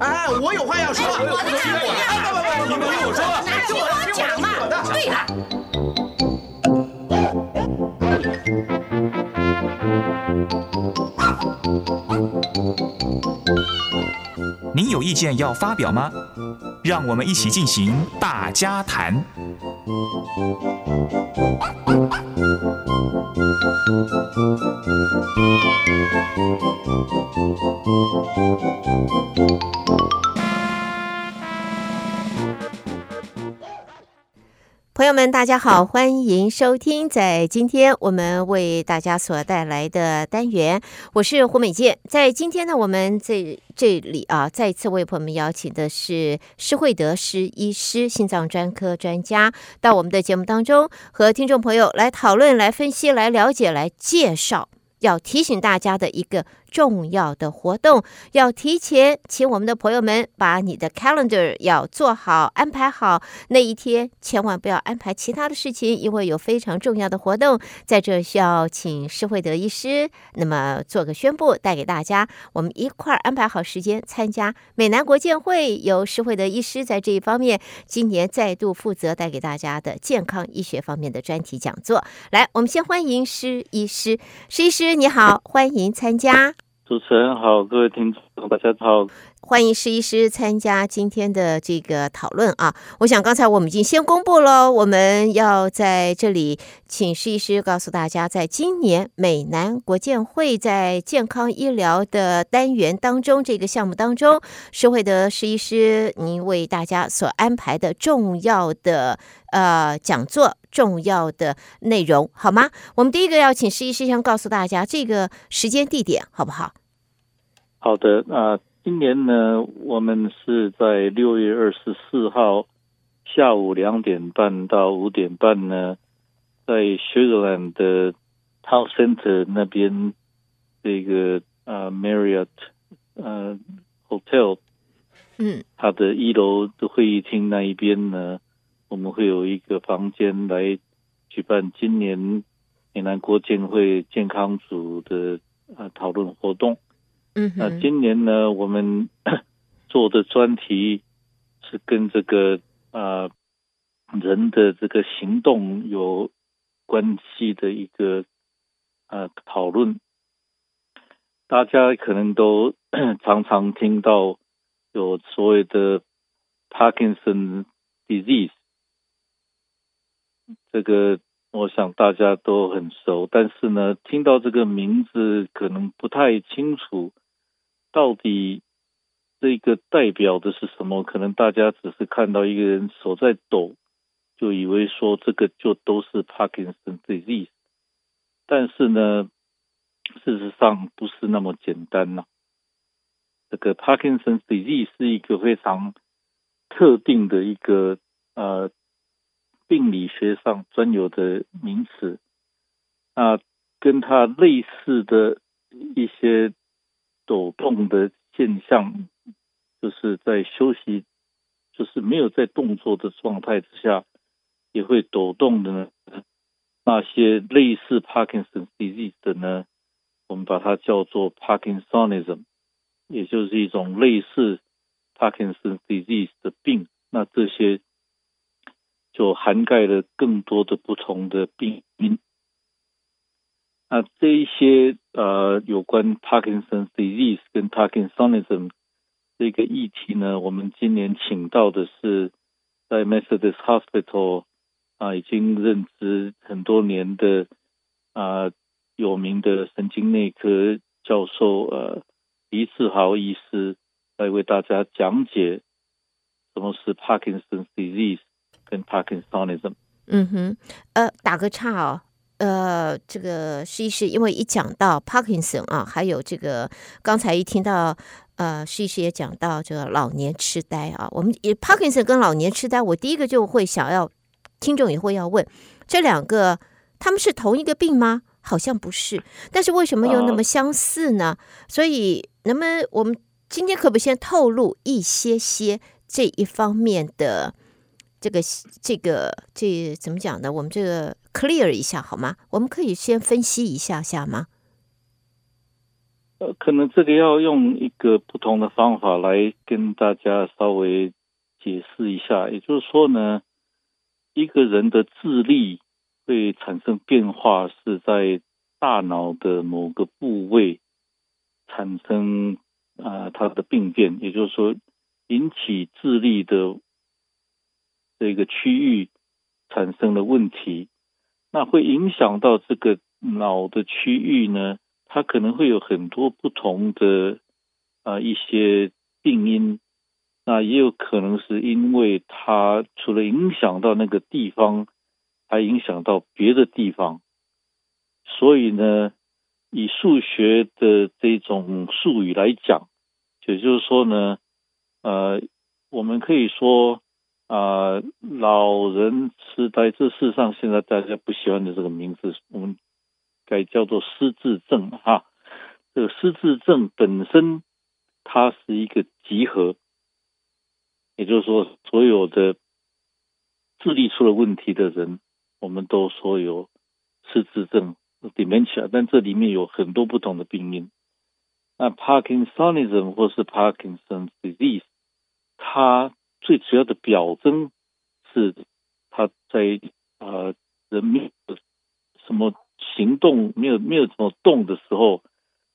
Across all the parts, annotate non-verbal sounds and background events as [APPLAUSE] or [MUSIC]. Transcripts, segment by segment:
哎，我有话要说。我的听我的，你们听我说。那听我讲嘛。对了。您有意见要发表吗？让我们一起进行大家谈。Thank you. 朋友们，大家好，欢迎收听在今天我们为大家所带来的单元，我是胡美健。在今天呢，我们这这里啊，再一次为朋友们邀请的是施惠德施医师，心脏专科专家，到我们的节目当中，和听众朋友来讨论、来分析、来了解、来介绍，要提醒大家的一个。重要的活动要提前，请我们的朋友们把你的 calendar 要做好安排好。那一天千万不要安排其他的事情，因为有非常重要的活动在这，需要请施惠德医师那么做个宣布，带给大家。我们一块儿安排好时间参加美南国健会，由施惠德医师在这一方面今年再度负责带给大家的健康医学方面的专题讲座。来，我们先欢迎施医师，施医师你好，欢迎参加。主持人好，各位听众大家好，欢迎施医师参加今天的这个讨论啊！我想刚才我们已经先公布了，我们要在这里请施医师告诉大家，在今年美南国健会在健康医疗的单元当中，这个项目当中，施惠德施医师您为大家所安排的重要的呃讲座。重要的内容好吗？我们第一个要请施医师先告诉大家这个时间地点好不好？好的，那、今年呢，我们是在六月二十四号下午两点半到五点半呢，在 Sugarland 的 Town Center 那边这个呃 Marriott 呃 Hotel，嗯，它的一楼的会议厅那一边呢。我们会有一个房间来举办今年美南国建会健康组的啊讨论活动。嗯，那今年呢，我们 [COUGHS] 做的专题是跟这个啊人的这个行动有关系的一个啊讨论。大家可能都 [COUGHS] 常常听到有所谓的 Parkinson disease。这个我想大家都很熟，但是呢，听到这个名字可能不太清楚，到底这个代表的是什么？可能大家只是看到一个人手在抖，就以为说这个就都是 Parkinson disease，但是呢，事实上不是那么简单呐、这个 Parkinson disease 是一个非常特定的一个呃。病理学上专有的名词，啊，跟它类似的一些抖动的现象，就是在休息，就是没有在动作的状态之下，也会抖动的呢。那些类似 Parkinson disease 的呢，我们把它叫做 Parkinsonism，也就是一种类似 Parkinson disease 的病。那这些。就涵盖了更多的不同的病因。那这一些呃有关 Parkinson's disease 跟 Parkinsonism 这个议题呢，我们今年请到的是在 Methodist Hospital 啊已经任职很多年的啊有名的神经内科教授呃黎志豪医师来为大家讲解什么是 Parkinson's disease。跟 Parkinsonism，嗯哼，呃，打个岔哦，呃，这个施医师，因为一讲到 Parkinson 啊，还有这个刚才一听到，呃，施医师也讲到这个老年痴呆啊，我们 Parkinson 跟老年痴呆，我第一个就会想要，听众也会要问，这两个他们是同一个病吗？好像不是，但是为什么又那么相似呢？啊、所以，那么我们今天可不可以先透露一些些这一方面的？这个这个这怎么讲呢？我们这个 clear 一下好吗？我们可以先分析一下下吗？呃，可能这个要用一个不同的方法来跟大家稍微解释一下。也就是说呢，一个人的智力会产生变化，是在大脑的某个部位产生啊、呃，它的病变。也就是说，引起智力的这个区域产生了问题，那会影响到这个脑的区域呢？它可能会有很多不同的啊、呃、一些病因，那也有可能是因为它除了影响到那个地方，还影响到别的地方。所以呢，以数学的这种术语来讲，也就是说呢，呃，我们可以说啊、老人痴呆，这世上现在大家不喜欢的这个名字，我们。该叫做失智症哈，这个失智症本身它是一个集合，也就是说，所有的智力出了问题的人，我们都说有失智症 dementia，但这里面有很多不同的病因。那 Parkinsonism 或是 Parkinson's disease，它最主要的表征是他在呃人没有什么。行动没有没有怎么动的时候，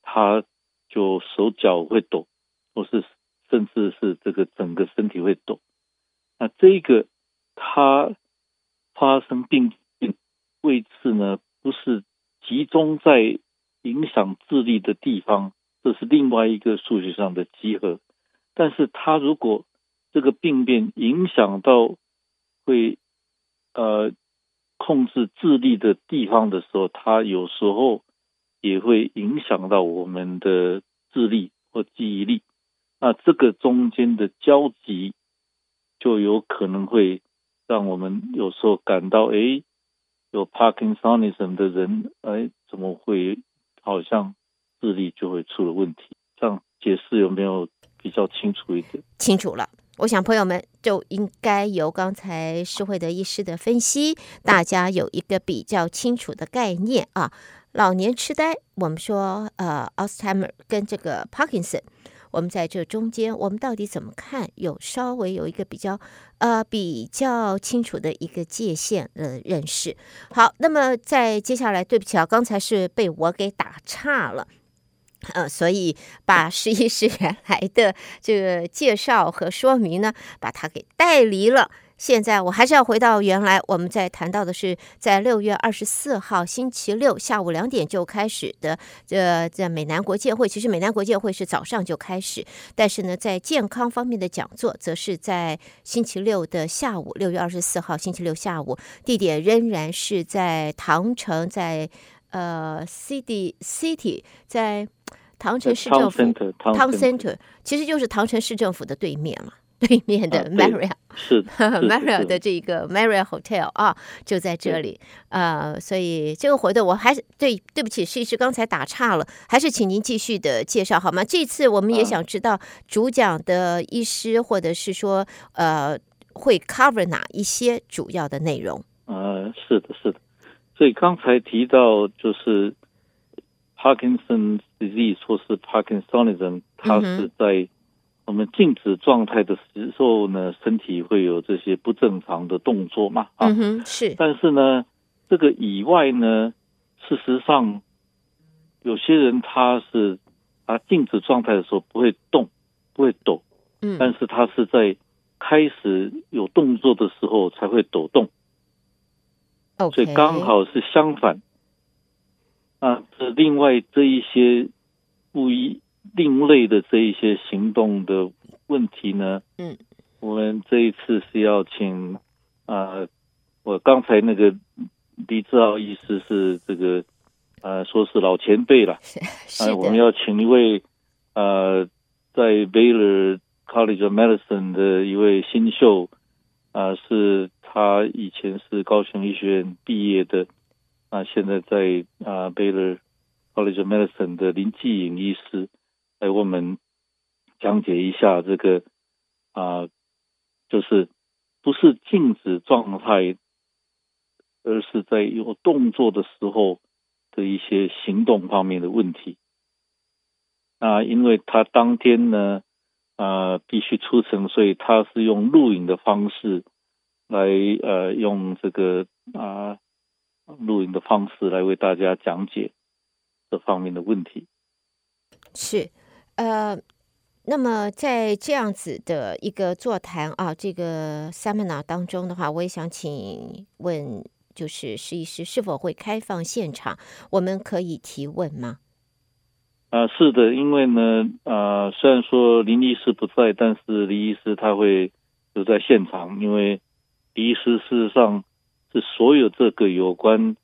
他就手脚会抖，或是甚至是这个整个身体会抖。那这个他发生病变位置呢，不是集中在影响智力的地方，这是另外一个数学上的集合。但是他如果这个病变影响到会呃。控制智力的地方的时候，它有时候也会影响到我们的智力或记忆力。那这个中间的交集，就有可能会让我们有时候感到，哎，有 Parkinsonism 的人，哎，怎么会好像智力就会出了问题？这样解释有没有比较清楚一点？清楚了。我想朋友们就应该由刚才施惠德医师的分析，大家有一个比较清楚的概念啊。老年痴呆，我们说呃，Alzheimer 跟这个 Parkinson，我们在这中间，我们到底怎么看？有稍微有一个比较呃比较清楚的一个界限的认识。好，那么在接下来，对不起啊，刚才是被我给打岔了。呃，所以把十一师原来的这个介绍和说明呢，把它给带离了。现在我还是要回到原来，我们在谈到的是在六月二十四号星期六下午两点就开始的，这在美南国界会。其实美南国界会是早上就开始，但是呢，在健康方面的讲座，则是在星期六的下午，六月二十四号星期六下午，地点仍然是在唐城，在呃 City City 在。唐城市政府，Town Center，其实就是唐城市政府的对面嘛，对面的 Marriott，是 [LAUGHS] Marriott 的这个 Marriott Hotel 啊，就在这里。呃，所以这个活动我还是对，对不起，施医师刚才打岔了，还是请您继续的介绍好吗？这次我们也想知道主讲的医师，或者是说呃，会 cover 哪一些主要的内容？呃，是的，是的。所以刚才提到就是。Parkinson's disease 或是 Parkinsonism，它是在我们静止状态的时候呢，身体会有这些不正常的动作嘛？啊，是。但是呢，这个以外呢，事实上，有些人他是啊静止状态的时候不会动，不会抖，嗯，但是他是在开始有动作的时候才会抖动。OK，所以刚好是相反。啊，这另外这一些不一另类的这一些行动的问题呢，嗯，我们这一次是要请啊，我刚才那个李志豪医师是这个呃，说是老前辈了，啊，我们要请一位呃，在 Baylor College of Medicine 的一位新秀啊，是他以前是高雄医学院毕业的。那现在在啊，Baylor College of Medicine 的林继颖医师来我们讲解一下这个啊，就是不是静止状态，而是在有动作的时候的一些行动方面的问题。那因为他当天呢，啊、必须出城，所以他是用录影的方式来，呃，用这个啊，录影的方式来为大家讲解这方面的问题。是，呃，那么在这样子的一个座谈啊，这个 seminar 当中的话，我也想请问，就是施医师是否会开放现场？我们可以提问吗？啊，是的，因为呢，啊，虽然说林医师不在，但是林医师他会留在现场，因为林医师事实上是所有这个有关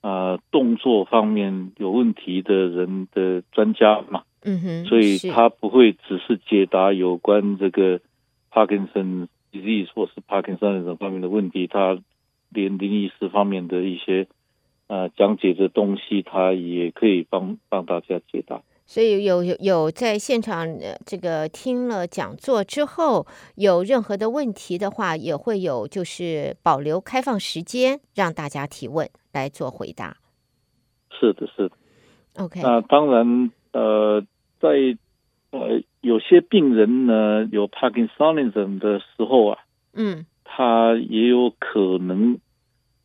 啊动作方面有问题的人的专家嘛，嗯哼，所以他不会只是解答有关这个帕金森 disease 或是帕金森这方面的问题，他连林医师方面的一些啊讲解的东西，他也可以帮帮大家解答。所以有有有在现场这个听了讲座之后，有任何的问题的话，也会有就是保留开放时间让大家提问来做回答。是的，是的。OK。那当然，呃，在呃有些病人呢有 Parkinsonism 的时候啊，嗯，他也有可能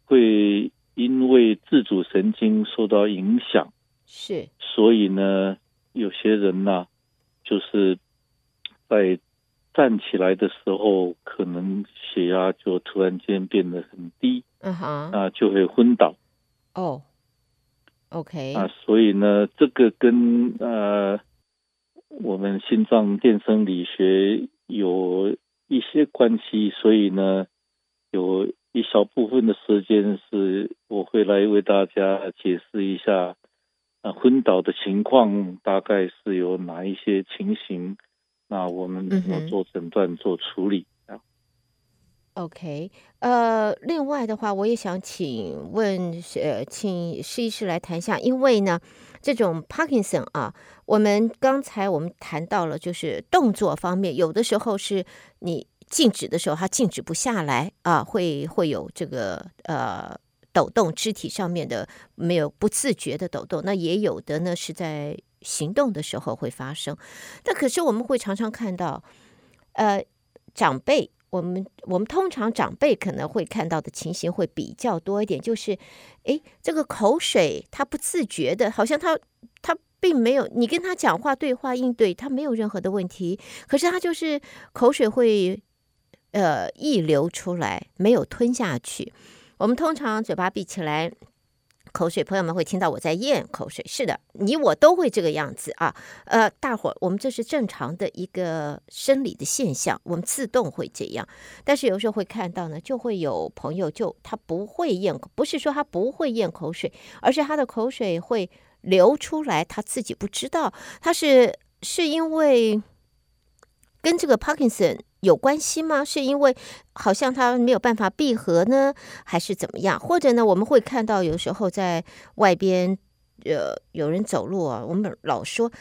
会因为自主神经受到影响，是，所以呢。有些人呢、啊，就是在站起来的时候，可能血压就突然间变得很低，嗯哼，啊，就会昏倒。哦，OK，啊，所以呢，这个跟呃我们心脏电生理学有一些关系，所以呢，有一小部分的时间是我会来为大家解释一下。昏倒的情况大概是有哪一些情形？那我们要做诊断、做处理啊。OK，呃，另外的话，我也想请问，呃，请施医师来谈一下，因为呢，这种 Parkinson 啊，我们刚才我们谈到了，就是动作方面，有的时候是你静止的时候，它静止不下来啊，会会有这个呃。抖动肢体上面的没有不自觉的抖动，那也有的呢是在行动的时候会发生。但可是我们会常常看到，呃，长辈，我们我们通常长辈可能会看到的情形会比较多一点，就是，诶，这个口水他不自觉的，好像他他并没有，你跟他讲话对话应对，他没有任何的问题，可是他就是口水会呃溢流出来，没有吞下去。我们通常嘴巴闭起来，口水，朋友们会听到我在咽口水。是的，你我都会这个样子啊。呃，大伙儿，我们这是正常的一个生理的现象，我们自动会这样。但是有时候会看到呢，就会有朋友就他不会咽，不是说他不会咽口水，而是他的口水会流出来，他自己不知道。他是是因为跟这个 Parkinson。有关系吗？是因为好像他没有办法闭合呢，还是怎么样？或者呢，我们会看到有时候在外边，呃，有人走路啊，我们老说，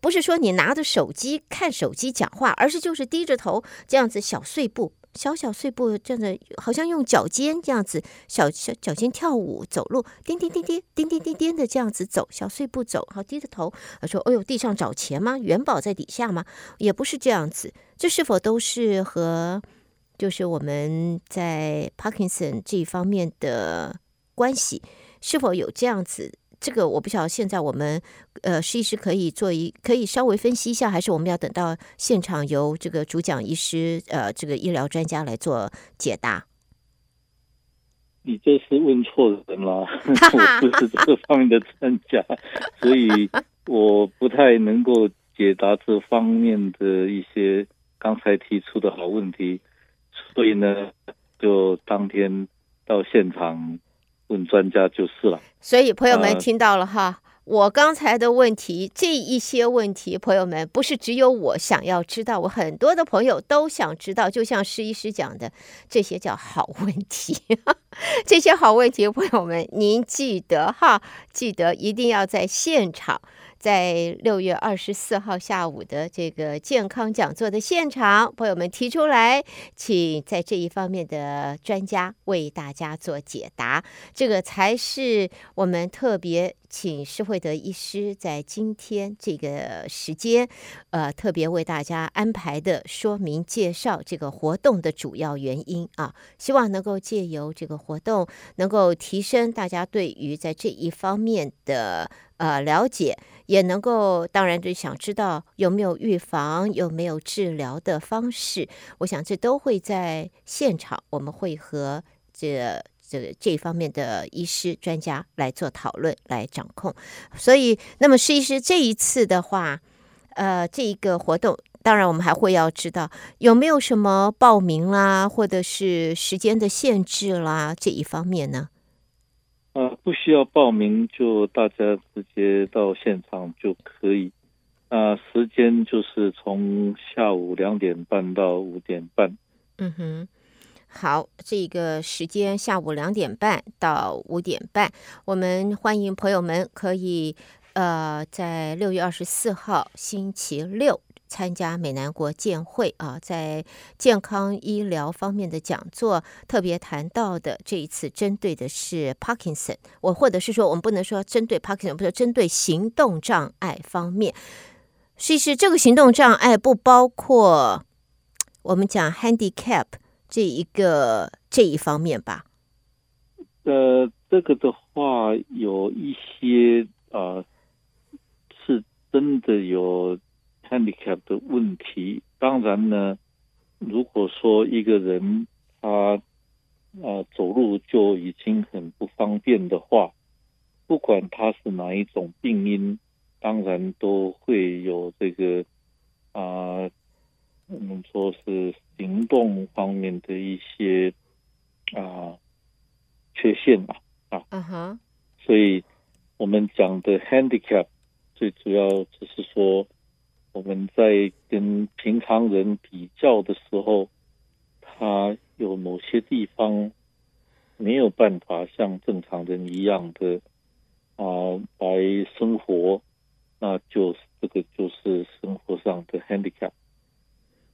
不是说你拿着手机看手机讲话，而是就是低着头这样子小碎步。小小碎步，这样子好像用脚尖这样子小小脚尖跳舞走路，叮叮叮叮叮叮叮叮的这样子走小碎步走，好低着头。说：“哎呦，地上找钱吗？元宝在底下吗？也不是这样子。这是否都是和就是我们在 Parkinson 这一方面的关系？是否有这样子？”这个我不晓得，现在我们呃，施医师可以做一，可以稍微分析一下，还是我们要等到现场由这个主讲医师呃，这个医疗专家来做解答？[LAUGHS] 你这是问错人了，[LAUGHS] 我不是这个方面的专家，所以我不太能够解答这方面的一些刚才提出的好问题，所以呢，就当天到现场。问专家就是了，所以朋友们听到了哈，呃、我刚才的问题，这一些问题，朋友们不是只有我想要知道，我很多的朋友都想知道，就像施医师讲的，这些叫好问题，[LAUGHS] 这些好问题，朋友们您记得哈，记得一定要在现场在六月二十四号下午的这个健康讲座的现场，朋友们提出来，请在这一方面的专家为大家做解答。这个才是我们特别请施惠德医师在今天这个时间，呃，特别为大家安排的说明介绍这个活动的主要原因啊，希望能够借由这个活动，能够提升大家对于在这一方面的。呃，了解也能够，当然就想知道有没有预防，有没有治疗的方式。我想这都会在现场，我们会和这这这方面的医师专家来做讨论，来掌控。所以，那么施医师这一次的话，呃，这一个活动，当然我们还会要知道有没有什么报名啦，或者是时间的限制啦，这一方面呢？呃，不需要报名，就大家直接到现场就可以。啊、时间就是从下午两点半到五点半。嗯哼，好，这个时间下午两点半到五点半，我们欢迎朋友们可以呃，在六月二十四号星期六。参加美南国健会啊，在健康医疗方面的讲座，特别谈到的这一次针对的是 Parkinson，，我或者是说，我们不能说针对 Parkinson，，不是针对行动障碍方面。其实这个行动障碍不包括我们讲 handicap 这一个这一方面吧？呃，这个的话有一些啊、呃，是真的有。Handicap 的问题，当然呢，如果说一个人他啊、呃、走路就已经很不方便的话，不管他是哪一种病因，当然都会有这个啊、呃，我们说是行动方面的一些啊、呃、缺陷嘛啊，嗯哼，所以我们讲的 handicap 最主要就是说。我们在跟平常人比较的时候，他有某些地方没有办法像正常人一样的啊、来生活，那就是这个就是生活上的 handicap。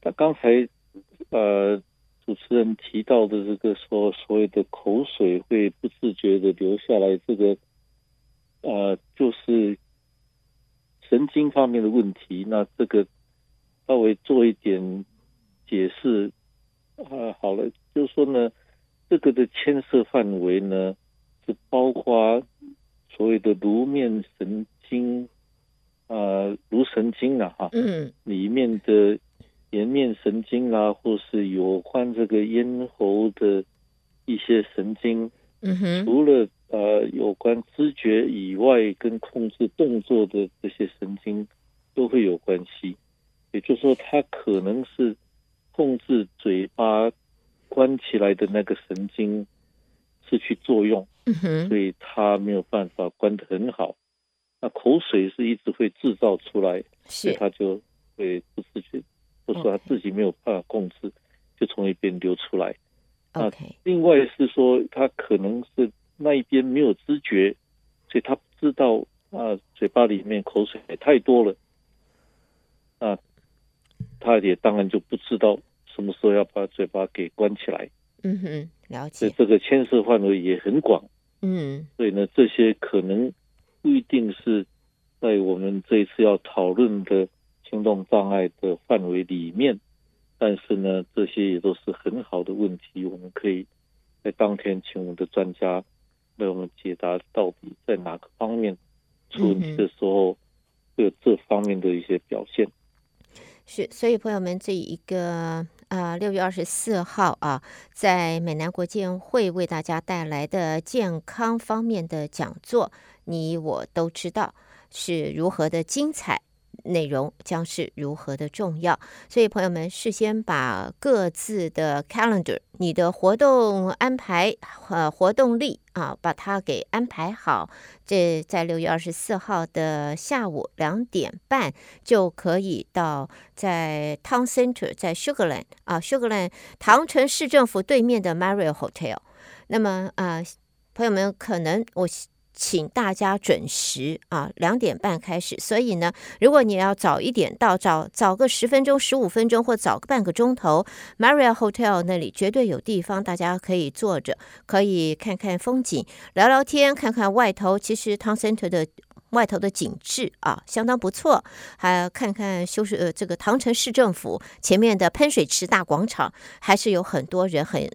那刚才呃主持人提到的这个说所谓的口水会不自觉的流下来，这个呃就是。神经方面的问题，那这个稍微做一点解释啊，好了，就是说呢，这个的牵涉范围呢，是包括所谓的颅面神经啊，颅神经啊，哈，嗯，里面的颜面神经啊，或是有关这个咽喉的一些神经，嗯哼，除了。呃，有关知觉以外，跟控制动作的这些神经都会有关系。也就是说，它可能是控制嘴巴关起来的那个神经失去作用，所以它没有办法关得很好。那口水是一直会制造出来，所以它就会不自觉，或者说他自己没有办法控制，就从一边流出来。啊，另外是说，他可能是。那一边没有知觉，所以他不知道啊，嘴巴里面口水也太多了，啊，他也当然就不知道什么时候要把嘴巴给关起来。嗯哼，了解。所以这个牵涉范围也很广。嗯，所以呢，这些可能不一定是在我们这一次要讨论的行动障碍的范围里面，但是呢，这些也都是很好的问题，我们可以在当天请我们的专家。为我们解答到底在哪个方面出问题的时候，会有这方面的一些表现。是，所以朋友们，这一个啊，六月二十四号啊，在美南国健会为大家带来的健康方面的讲座，你我都知道是如何的精彩。内容将是如何的重要，所以朋友们事先把各自的 calendar，你的活动安排和活动力啊，把它给安排好。这在六月二十四号的下午两点半就可以到在 Town Center，在 Sugarland 啊，Sugarland 唐城市政府对面的 Marriott Hotel。那么啊，朋友们可能我。请大家准时啊，两点半开始。所以呢，如果你要早一点到，早早个十分钟、十五分钟，或早个半个钟头，Marriott Hotel 那里绝对有地方，大家可以坐着，可以看看风景，聊聊天，看看外头。其实 Town Center 的外头的景致啊，相当不错。还看看修饰呃，这个唐城市政府前面的喷水池大广场，还是有很多人很。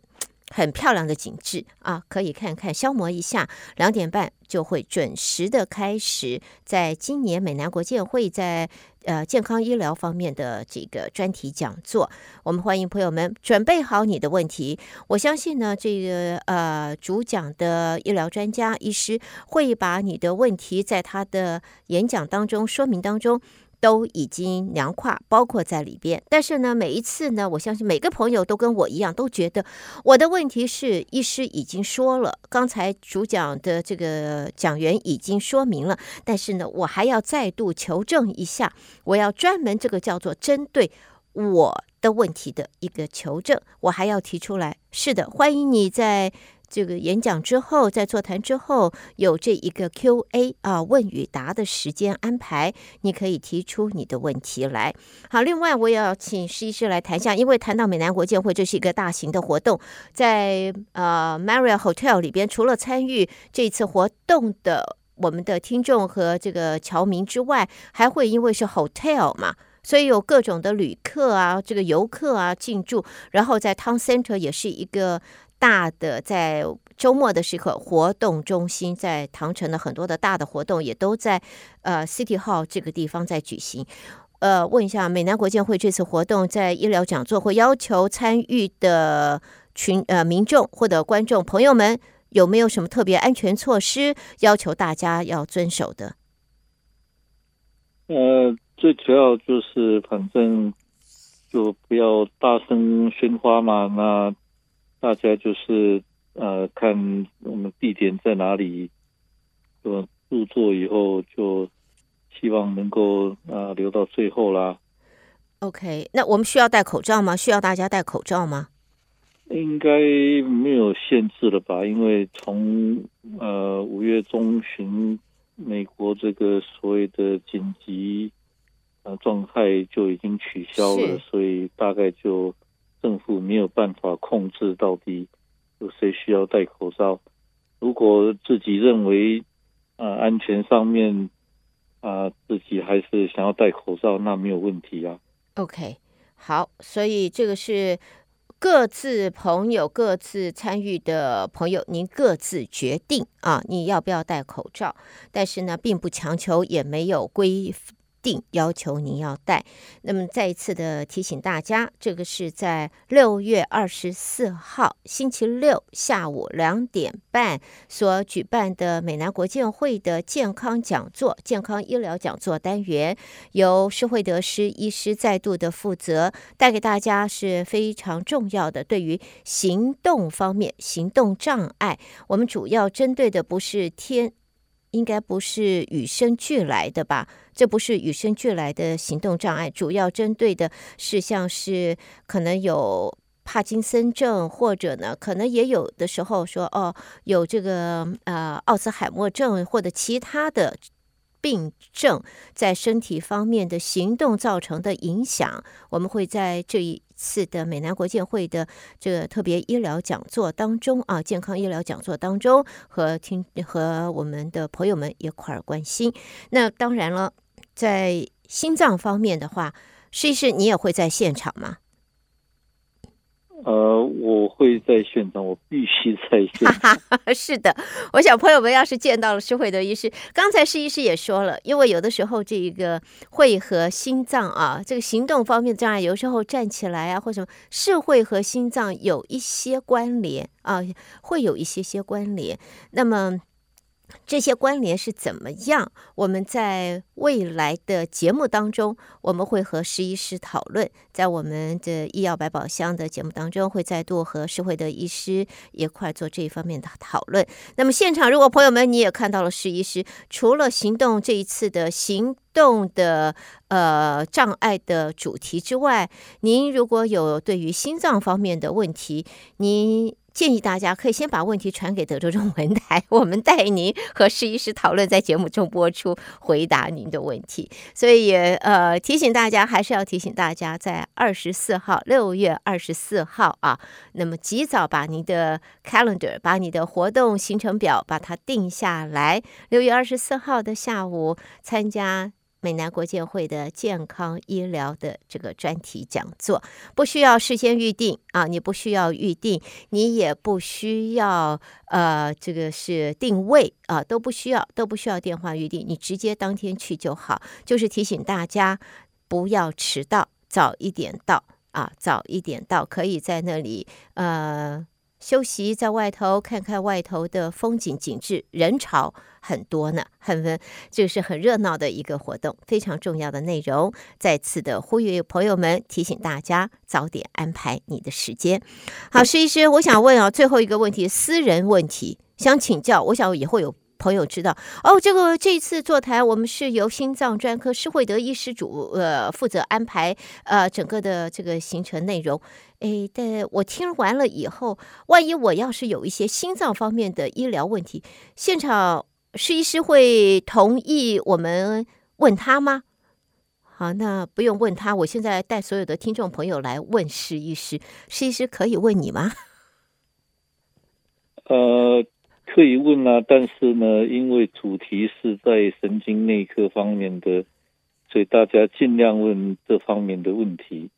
很漂亮的景致啊，可以看看消磨一下。两点半就会准时的开始，在今年美南国健会在呃健康医疗方面的这个专题讲座，我们欢迎朋友们准备好你的问题。我相信呢，这个呃主讲的医疗专家医师会把你的问题在他的演讲当中说明当中。都已经凉快包括在里边，但是呢，每一次呢，我相信每个朋友都跟我一样，都觉得我的问题是医师已经说了，刚才主讲的这个讲员已经说明了，但是呢，我还要再度求证一下，我要专门这个叫做针对我的问题的一个求证，我还要提出来。是的，欢迎你在。这个演讲之后，在座谈之后有这一个 Q&A 啊问与答的时间安排，你可以提出你的问题来。好，另外我也要请施医师来谈一下，因为谈到美南国建会，这是一个大型的活动，在呃 Marriott Hotel 里边，除了参与这次活动的我们的听众和这个侨民之外，还会因为是 hotel 嘛，所以有各种的旅客啊，这个游客啊进驻，然后在 Town Center 也是一个。大的在周末的时刻，活动中心在唐城的很多的大的活动也都在呃 City Hall 这个地方在举行。呃，问一下美南国健会这次活动在医疗讲座会要求参与的群呃民众或者观众朋友们有没有什么特别安全措施要求大家要遵守的？呃，最主要就是反正就不要大声喧哗嘛，那。大家就是呃，看我们地点在哪里，就入座以后就希望能够啊留到最后啦。OK，那我们需要戴口罩吗？需要大家戴口罩吗？应该没有限制了吧？因为从呃五月中旬，美国这个所谓的紧急呃状态就已经取消了，所以大概就。政府没有办法控制到底有谁需要戴口罩。如果自己认为啊、呃、安全上面啊、自己还是想要戴口罩，那没有问题啊。OK，好，所以这个是各自朋友各自参与的朋友，您各自决定啊，你要不要戴口罩？但是呢，并不强求，也没有规。定要求您要带。那么再一次的提醒大家，这个是在六月二十四号星期六下午两点半所举办的美南国健会的健康讲座、健康医疗讲座单元，由施惠德师医师再度的负责，带给大家是非常重要的。对于行动方面，行动障碍，我们主要针对的不是天。应该不是与生俱来的吧？这不是与生俱来的行动障碍，主要针对的是像是可能有帕金森症，或者呢，可能也有的时候说哦，有这个呃奥兹海默症或者其他的病症，在身体方面的行动造成的影响，我们会在这一。次的美南国健会的这个特别医疗讲座当中啊，健康医疗讲座当中和听和我们的朋友们一块儿关心。那当然了，在心脏方面的话，施医师你也会在现场吗？呃，我会在现场，我必须在现场。[LAUGHS] 是的，我想朋友们要是见到了施惠德医师，刚才施医师也说了，因为有的时候这一个会和心脏啊，这个行动方面障碍，有时候站起来啊或什么，是会和心脏有一些关联啊，会有一些些关联。那么。这些关联是怎么样？我们在未来的节目当中，我们会和施医师讨论。在我们的医药百宝箱的节目当中，会再度和施惠德医师一块做这一方面的讨论。那么现场，如果朋友们你也看到了施医师，除了行动这一次的行动的呃障碍的主题之外，您如果有对于心脏方面的问题，您建议大家可以先把问题传给德州中文台，[LAUGHS] 我们带您和施医师讨论，在节目中播出，回答您的问题。所以呃，提醒大家，还是要提醒大家，在二十四号，六月二十四号啊，那么及早把你的 calendar，把你的活动行程表把它定下来。六月二十四号的下午参加。美南国健会的健康医疗的这个专题讲座，不需要事先预定啊，你不需要预定，你也不需要呃，这个是定位啊，都不需要，都不需要电话预定，你直接当天去就好。就是提醒大家不要迟到，早一点到啊，早一点到，可以在那里呃。休息在外头看看外头的风景景致，人潮很多呢，很这个是很热闹的一个活动，非常重要的内容。再次的呼吁朋友们，提醒大家早点安排你的时间。好，施医师，我想问啊，最后一个问题，私人问题，想请教，我想以后有。朋友知道哦，这个这次座谈我们是由心脏专科施惠德医师主呃负责安排呃整个的这个行程内容。哎，但我听完了以后，万一我要是有一些心脏方面的医疗问题，现场施医师会同意我们问他吗？好，那不用问他，我现在带所有的听众朋友来问施医师，施医师可以问你吗？呃。可以问啊，但是呢，因为主题是在神经内科方面的，所以大家尽量问这方面的问题。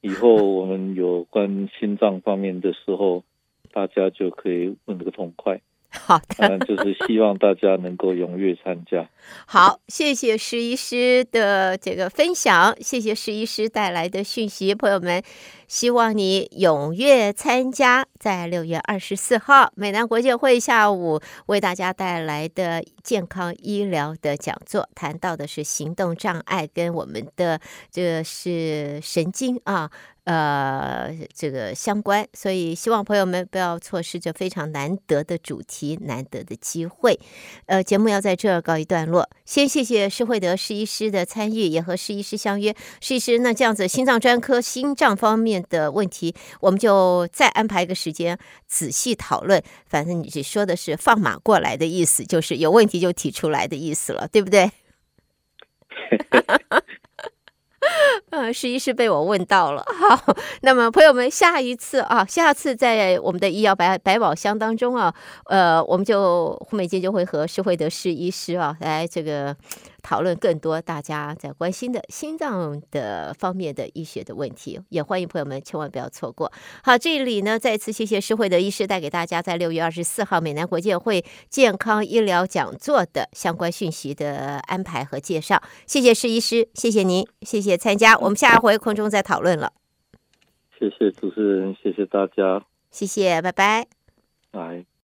以后我们有关心脏方面的时候，大家就可以问个痛快。好的，就是希望大家能够踊跃参加。[LAUGHS] 好，谢谢施医师的这个分享，谢谢施医师带来的讯息，朋友们。希望你踊跃参加，在六月二十四号美南国际会下午为大家带来的健康医疗的讲座，谈到的是行动障碍跟我们的这个是神经啊，呃，这个相关，所以希望朋友们不要错失这非常难得的主题，难得的机会。呃，节目要在这儿告一段落，先谢谢施惠德施医师的参与，也和施医师相约，施医师，那这样子心脏专科心脏方面。的问题，我们就再安排一个时间仔细讨论。反正你只说的是放马过来的意思，就是有问题就提出来的意思了，对不对？[LAUGHS] [LAUGHS] 嗯，施医师被我问到了。好，那么朋友们，下一次啊，下次在我们的医药百百宝箱当中啊，呃，我们就胡美金就会和施惠德试医师啊来这个。讨论更多大家在关心的心脏的方面的医学的问题，也欢迎朋友们千万不要错过。好，这里呢再次谢谢施惠德医师带给大家在六月二十四号美南国健会健康医疗讲座的相关讯息的安排和介绍。谢谢施医师，谢谢您，谢谢参加，我们下回空中再讨论了。谢谢主持人，谢谢大家，谢谢，拜拜，拜。